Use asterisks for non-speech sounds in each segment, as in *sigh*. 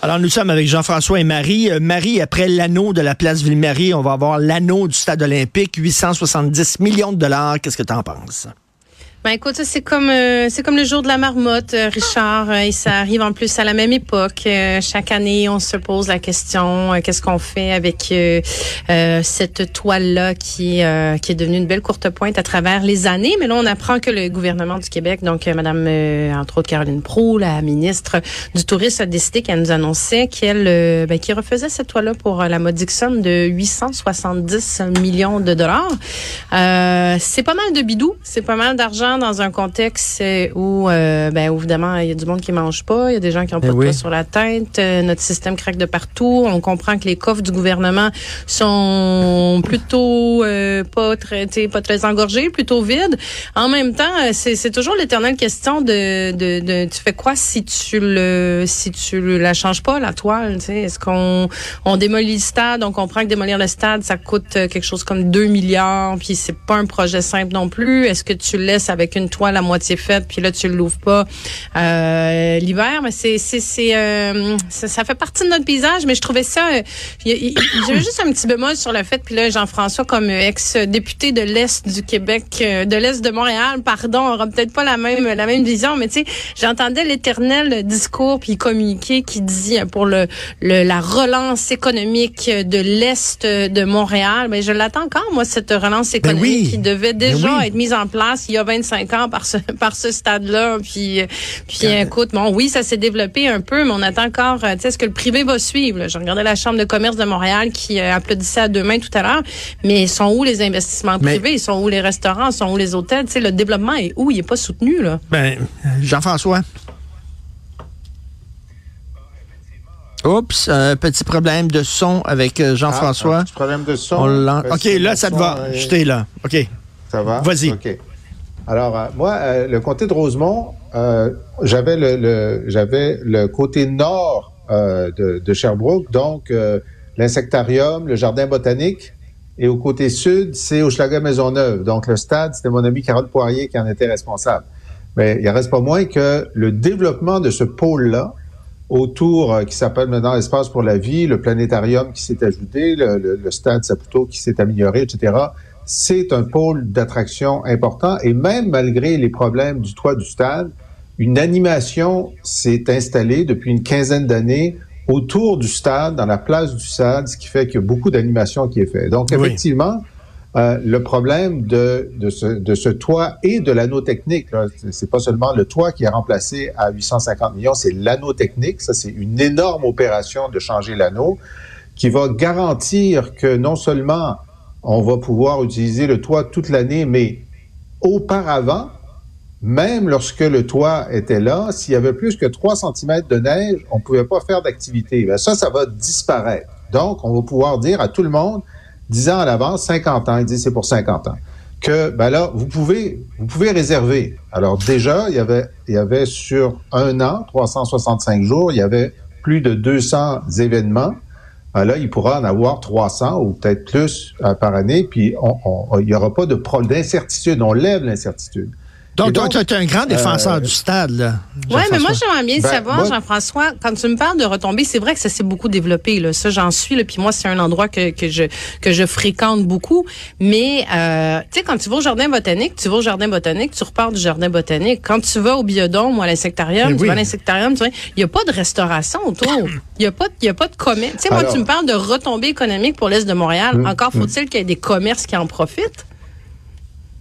Alors, nous sommes avec Jean-François et Marie. Euh, Marie, après l'anneau de la place Ville-Marie, on va avoir l'anneau du stade olympique, 870 millions de dollars. Qu'est-ce que tu en penses? Ben écoute, c'est comme euh, c'est comme le jour de la marmotte, euh, Richard, euh, et ça arrive en plus à la même époque. chaque année, on se pose la question qu'est-ce qu'on fait avec cette toile là qui qui est devenue une belle courte pointe à travers les années. Mais là, on apprend que le gouvernement du Québec, donc Madame entre autres Caroline Proulx, la ministre du Tourisme, a décidé qu'elle nous annonçait qu'elle ben, refaisait cette toile là pour la modique somme de 870 millions de dollars. c'est pas mal de bidou, c'est pas mal d'argent dans un contexte où, euh, ben, évidemment, il y a du monde qui mange pas, il y a des gens qui ont pas eh de sur la tête, euh, notre système craque de partout. On comprend que les coffres du gouvernement sont plutôt euh, pas très, pas très engorgés, plutôt vides. En même temps, c'est toujours l'éternelle question de, de, de, tu fais quoi si tu le, si tu la changes pas la toile, Est-ce qu'on on démolit le stade, on comprend que démolir le stade, ça coûte quelque chose comme 2 milliards, puis c'est pas un projet simple non plus. Est-ce que tu laisses avec une toile à moitié faite, puis là, tu l'ouvres pas euh, l'hiver. Mais c'est, c'est, c'est euh, ça, fait partie de notre paysage, mais je trouvais ça... Euh, j'avais juste un petit bémol sur le fait, puis là, Jean-François, comme ex-député de l'Est du Québec, de l'Est de Montréal, pardon, aura peut-être pas la même la même vision, mais tu sais, j'entendais l'éternel discours puis communiqué qui dit pour le, la relance économique de l'Est de Montréal. Mais je l'attends encore, moi, cette relance ben économique qui devait ben déjà être mise en place il y a 25 ans par ce *laughs* par ce stade-là. Puis puis écoute, bon oui, ça s'est développé un peu, mais on attend encore. Euh, tu sais, est-ce que le privé va suivre J'ai regardé la chambre de commerce de Montréal qui euh, applaudissait à deux mains tout à l'heure. Mais sont où les investissements privés? Ils sont où les restaurants? Sont où les hôtels? Tu sais, le développement est où? Il est pas soutenu là. Ben Jean-François? Oups, un petit problème de son avec euh, Jean-François. Ah, petit problème de son. OK, là, ça te va. J'étais là. OK. Ça va? Vas-y. OK. Alors, euh, moi, euh, le comté de Rosemont, euh, j'avais le, côté nord de, Sherbrooke, donc l'insectarium, le jardin botanique, et au côté sud, c'est Hochelaga Maisonneuve. Donc, le stade, c'était mon ami Carole Poirier qui en était responsable. Mais il reste pas moins que le développement de ce pôle-là, autour, qui s'appelle maintenant Espace pour la vie, le planétarium qui s'est ajouté, le stade Saputo qui s'est amélioré, etc., c'est un pôle d'attraction important et même malgré les problèmes du toit du stade, une animation s'est installée depuis une quinzaine d'années autour du stade, dans la place du stade, ce qui fait qu'il y a beaucoup d'animation qui est fait. Donc, effectivement, euh, le problème de, de, ce, de ce toit et de l'anneau technique, c'est pas seulement le toit qui est remplacé à 850 millions, c'est l'anneau technique. Ça, c'est une énorme opération de changer l'anneau qui va garantir que non seulement on va pouvoir utiliser le toit toute l'année, mais auparavant, même lorsque le toit était là, s'il y avait plus que 3 cm de neige, on ne pouvait pas faire d'activité. Ben, ça, ça va disparaître. Donc, on va pouvoir dire à tout le monde, 10 ans à l'avance, 50 ans, il dit c'est pour 50 ans, que ben là, vous pouvez, vous pouvez réserver. Alors déjà, il y avait, il y avait sur un an, 365 jours, il y avait plus de 200 événements là, il pourra en avoir 300 ou peut-être plus euh, par année, puis il n'y aura pas de d'incertitude. On lève l'incertitude. Donc, tu es un grand défenseur euh, du stade, là. Oui, mais moi, j'aimerais bien ben, savoir, Jean-François, quand tu me parles de retombées, c'est vrai que ça s'est beaucoup développé, là. Ça, j'en suis, là. Puis moi, c'est un endroit que, que, je, que je fréquente beaucoup. Mais, euh, tu sais, quand tu vas au jardin botanique, tu vas au jardin botanique, tu repars du jardin botanique. Quand tu vas au biodôme ou à l'insectarium, tu vas à l'insectarium, tu vois, il n'y a pas de restauration autour. Il n'y a pas, il a pas de commerce. Tu sais, moi, tu me parles de retombées économiques pour l'Est de Montréal. Mm, Encore mm. faut-il qu'il y ait des commerces qui en profitent.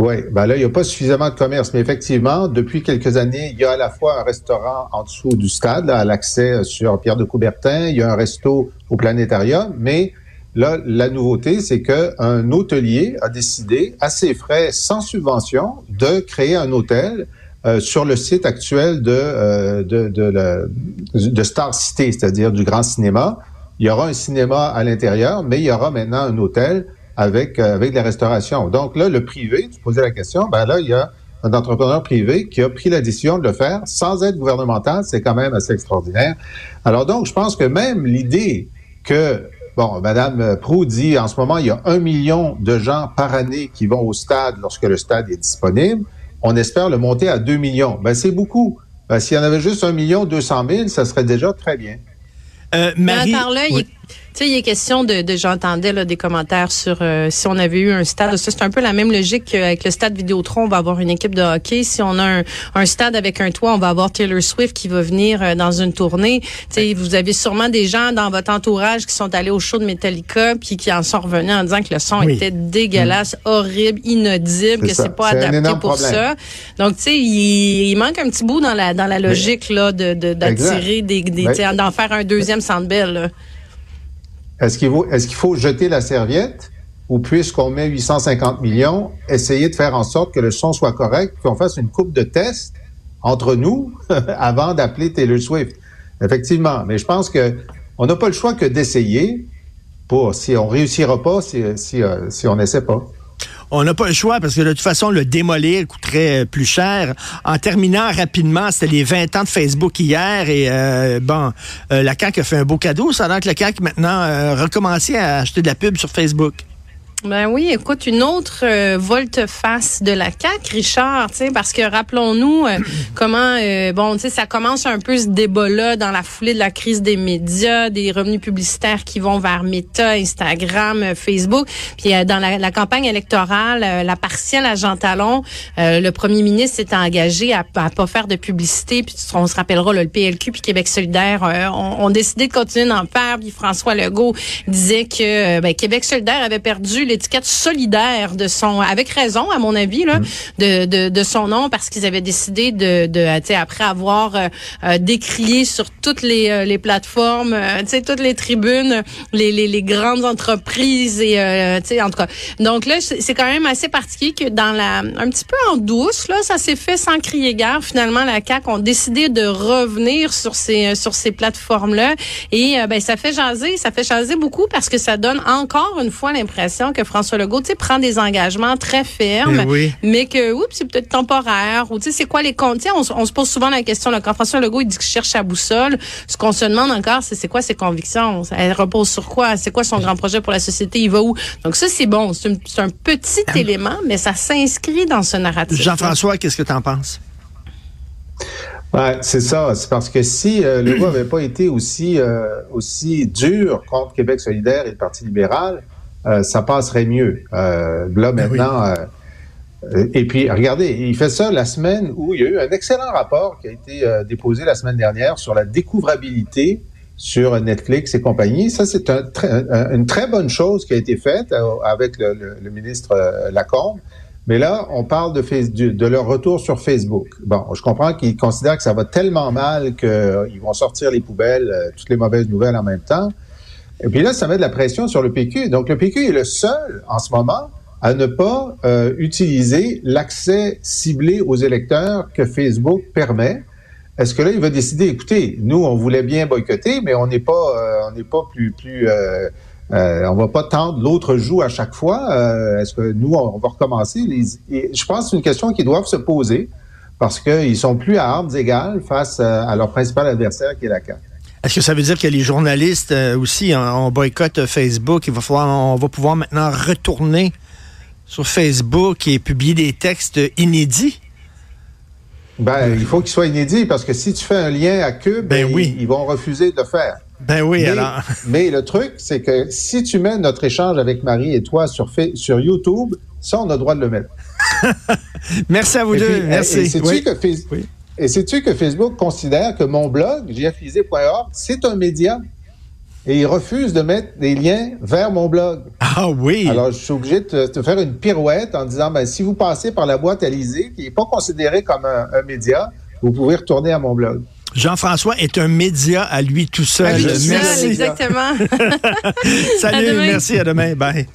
Oui, ben là, il n'y a pas suffisamment de commerce, mais effectivement, depuis quelques années, il y a à la fois un restaurant en dessous du stade, à l'accès sur Pierre de Coubertin, il y a un resto au planétarium, mais là, la nouveauté, c'est qu'un hôtelier a décidé, à ses frais, sans subvention, de créer un hôtel euh, sur le site actuel de, euh, de, de, de Star City, c'est-à-dire du grand cinéma. Il y aura un cinéma à l'intérieur, mais il y aura maintenant un hôtel avec, euh, avec la restauration. Donc là, le privé, tu posais la question, ben là, il y a un entrepreneur privé qui a pris la décision de le faire sans aide gouvernementale. C'est quand même assez extraordinaire. Alors donc, je pense que même l'idée que Bon, Madame Prou dit en ce moment, il y a un million de gens par année qui vont au stade lorsque le stade est disponible. On espère le monter à deux millions. Ben, c'est beaucoup. Ben, S'il y en avait juste un million deux cent mille, ça serait déjà très bien. Euh, Marie, Mais tu sais, il est question de, de j'entendais là, des commentaires sur euh, si on avait eu un stade. C'est un peu la même logique qu'avec le stade Vidéotron, on va avoir une équipe de hockey. Si on a un, un, stade avec un toit, on va avoir Taylor Swift qui va venir euh, dans une tournée. Tu sais, vous avez sûrement des gens dans votre entourage qui sont allés au show de Metallica puis qui en sont revenus en disant que le son était dégueulasse, mm. horrible, inaudible, que c'est pas adapté pour ça. Donc, tu sais, il, il, manque un petit bout dans la dans la logique là de d'attirer des, des d'en faire un deuxième Sandbell. Est-ce qu'il faut, est qu'il faut jeter la serviette ou puisqu'on met 850 millions, essayer de faire en sorte que le son soit correct, qu'on fasse une coupe de tests entre nous *laughs* avant d'appeler Taylor Swift? Effectivement, mais je pense que on n'a pas le choix que d'essayer pour si on réussira pas, si, si, euh, si on n'essaie pas. On n'a pas le choix parce que de toute façon, le démolir coûterait euh, plus cher. En terminant rapidement, c'était les 20 ans de Facebook hier et euh, bon, euh, la CAQ a fait un beau cadeau. Ça a que la CAQ maintenant euh, recommencer à acheter de la pub sur Facebook. Ben oui, écoute, une autre euh, volte-face de la CAQ, Richard, parce que rappelons-nous euh, *clears throat* comment, euh, bon, tu sais, ça commence un peu ce débat-là dans la foulée de la crise des médias, des revenus publicitaires qui vont vers Meta, Instagram, Facebook. Puis dans la, campagne électorale, la partielle à Jean Talon, le premier ministre s'est engagé à, à pas faire de publicité. Puis on se rappellera, le PLQ puis Québec solidaire ont, ont, décidé de continuer d'en faire. Puis François Legault disait que ben, Québec solidaire avait perdu l'étiquette solidaire de son, avec raison à mon avis là, mm. de, de, de, son nom parce qu'ils avaient décidé de, de après avoir euh, euh, décrié sur toutes les, euh, les plateformes, tu sais toutes les tribunes, les, les, les grandes entreprises et tu sais en tout cas. Donc là c'est quand même assez particulier que dans la un petit peu en douce là, ça s'est fait sans crier gare. Finalement la CAC ont décidé de revenir sur ces sur ces plateformes là et ben ça fait jaser, ça fait jaser beaucoup parce que ça donne encore une fois l'impression que François Legault, tu sais, prend des engagements très fermes, eh mais que, oups, c'est peut-être temporaire, ou tu sais, c'est quoi les comptes? On, on, se pose souvent la question, là, quand François Legault, il dit qu'il cherche à boussole, ce qu'on se demande encore, c'est c'est quoi ses convictions? Elle repose sur quoi? C'est quoi son grand projet pour la société? Il va où? Donc ça, c'est bon. C'est un petit ah. élément, mais ça s'inscrit dans ce narratif. Jean-François, qu'est-ce que tu en penses? Ouais, c'est ça. C'est parce que si euh, Legault n'avait pas été aussi, euh, aussi dur contre Québec solidaire et le Parti libéral, euh, ça passerait mieux. Euh, là, ben maintenant... Euh, et puis, regardez, il fait ça la semaine où il y a eu un excellent rapport qui a été déposé la semaine dernière sur la découvrabilité sur Netflix et compagnie. Ça, c'est un, une très bonne chose qui a été faite avec le, le, ministre Lacombe. Mais là, on parle de, de, leur retour sur Facebook. Bon, je comprends qu'ils considèrent que ça va tellement mal qu'ils vont sortir les poubelles, toutes les mauvaises nouvelles en même temps. Et puis là, ça met de la pression sur le PQ. Donc, le PQ est le seul en ce moment à ne pas euh, utiliser l'accès ciblé aux électeurs que Facebook permet. Est-ce que là, il va décider, écoutez, nous, on voulait bien boycotter, mais on n'est pas, euh, on n'est pas plus, plus, euh, euh, on va pas tendre l'autre joue à chaque fois. Euh, est-ce que nous, on va recommencer. Je pense que c'est une question qu'ils doivent se poser parce qu'ils sont plus à armes égales face à, leur principal adversaire qui est la CAQ. Est-ce que ça veut dire que les journalistes euh, aussi, on, boycotte Facebook, il va falloir, on va pouvoir maintenant retourner sur Facebook et publier des textes inédits? Ben, il faut qu'ils soient inédits parce que si tu fais un lien à Cube, ben, oui. ils, vont refuser de le faire. Ben oui, alors. *laughs* mais le truc, c'est que si tu mets notre échange avec Marie et toi sur, sur YouTube, ça, on a le droit de le mettre. Merci à vous deux. Merci. Et, que Facebook, et sais-tu que Facebook considère que mon blog, jflisé.org, c'est un média? Et il refuse de mettre des liens vers mon blog. Ah oui. Alors, je suis obligé de te, faire une pirouette en disant, ben, si vous passez par la boîte Alizé, qui n'est pas considérée comme un, média, vous pouvez retourner à mon blog. Jean-François est un média à lui tout seul. Merci. exactement. *laughs* *laughs* Salut, merci, à demain. Bye.